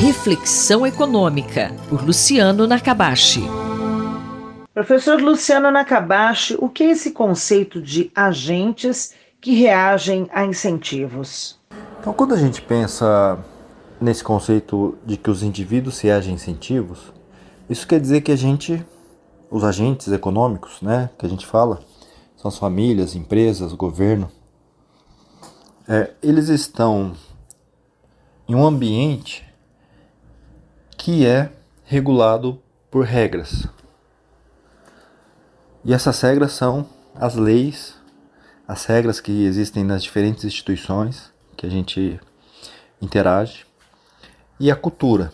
Reflexão Econômica, por Luciano Nakabashi. Professor Luciano Nakabashi, o que é esse conceito de agentes que reagem a incentivos? Então, quando a gente pensa nesse conceito de que os indivíduos reagem a incentivos, isso quer dizer que a gente, os agentes econômicos, né, que a gente fala, são as famílias, empresas, governo, é, eles estão em um ambiente que é regulado por regras. E essas regras são as leis, as regras que existem nas diferentes instituições que a gente interage, e a cultura,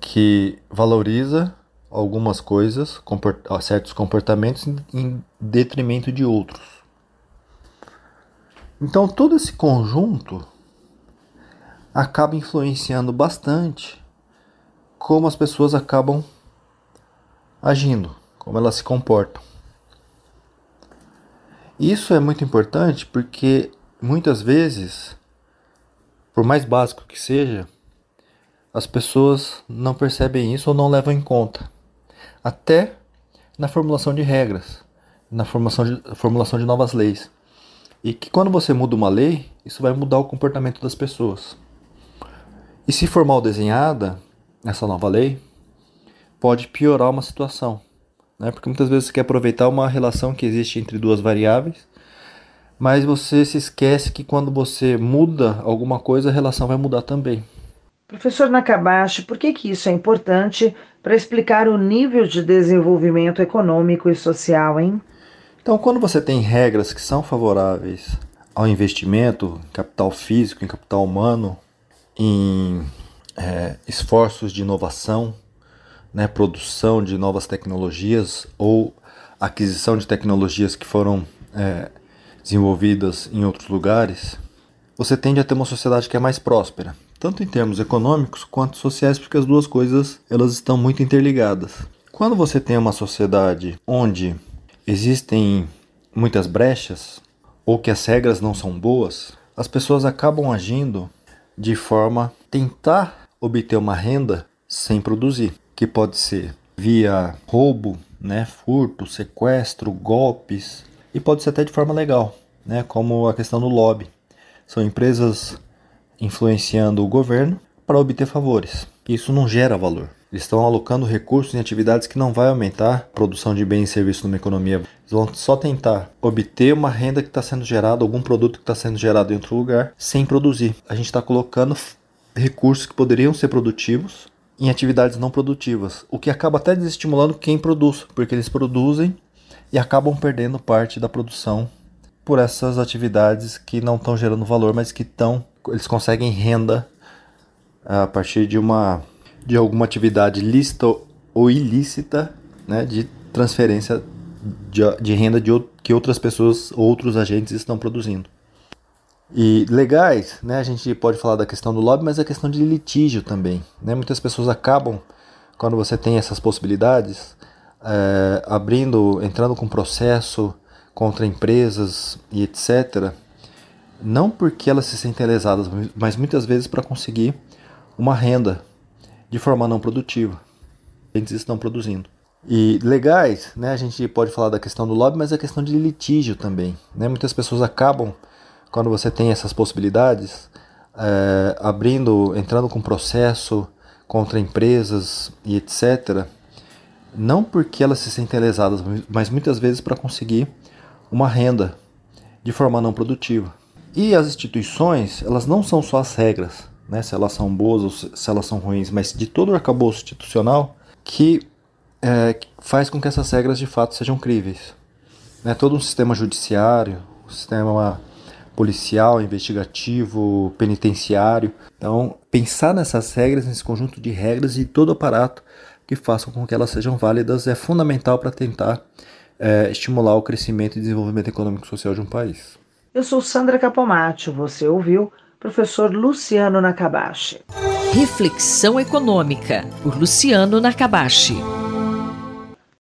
que valoriza algumas coisas, certos comportamentos em detrimento de outros. Então todo esse conjunto acaba influenciando bastante como as pessoas acabam agindo, como elas se comportam. Isso é muito importante porque muitas vezes, por mais básico que seja, as pessoas não percebem isso ou não levam em conta. Até na formulação de regras, na de, formulação de novas leis. E que quando você muda uma lei, isso vai mudar o comportamento das pessoas. E se for mal desenhada, essa nova lei, pode piorar uma situação. Né? Porque muitas vezes você quer aproveitar uma relação que existe entre duas variáveis, mas você se esquece que quando você muda alguma coisa, a relação vai mudar também. Professor Nakabashi, por que, que isso é importante para explicar o nível de desenvolvimento econômico e social, hein? Então, quando você tem regras que são favoráveis ao investimento em capital físico, em capital humano, em é, esforços de inovação, né, produção de novas tecnologias ou aquisição de tecnologias que foram é, desenvolvidas em outros lugares, você tende a ter uma sociedade que é mais próspera, tanto em termos econômicos quanto sociais, porque as duas coisas elas estão muito interligadas. Quando você tem uma sociedade onde existem muitas brechas ou que as regras não são boas, as pessoas acabam agindo de forma a tentar obter uma renda sem produzir, que pode ser via roubo, né, furto, sequestro, golpes e pode ser até de forma legal, né, como a questão do lobby. São empresas influenciando o governo para obter favores. Isso não gera valor. Eles estão alocando recursos em atividades que não vai aumentar a produção de bens e serviços numa economia. Eles vão só tentar obter uma renda que está sendo gerada, algum produto que está sendo gerado em outro lugar, sem produzir. A gente está colocando recursos que poderiam ser produtivos em atividades não produtivas, o que acaba até desestimulando quem produz, porque eles produzem e acabam perdendo parte da produção por essas atividades que não estão gerando valor, mas que estão, eles conseguem renda a partir de uma de alguma atividade lícita ou ilícita, né, de transferência de, de renda de, que outras pessoas, outros agentes estão produzindo. E legais, né, a gente pode falar da questão do lobby, mas a questão de litígio também. Né? Muitas pessoas acabam, quando você tem essas possibilidades, é, abrindo, entrando com processo contra empresas e etc. Não porque elas se sentem lesadas, mas muitas vezes para conseguir uma renda de forma não produtiva. Eles estão produzindo. E legais, né? A gente pode falar da questão do lobby, mas a questão de litígio também. Né? Muitas pessoas acabam, quando você tem essas possibilidades, é, abrindo, entrando com processo contra empresas e etc. Não porque elas se sentem lesadas, mas muitas vezes para conseguir uma renda de forma não produtiva. E as instituições, elas não são só as regras, né, se elas são boas ou se elas são ruins, mas de todo o arcabouço institucional que é, faz com que essas regras de fato sejam críveis. Né, todo um sistema judiciário, um sistema policial, investigativo, penitenciário. Então, pensar nessas regras, nesse conjunto de regras e todo o aparato que façam com que elas sejam válidas é fundamental para tentar é, estimular o crescimento e desenvolvimento econômico e social de um país. Eu sou Sandra Capomatti, você ouviu professor Luciano Nakabashi. Reflexão Econômica, por Luciano Nakabashi.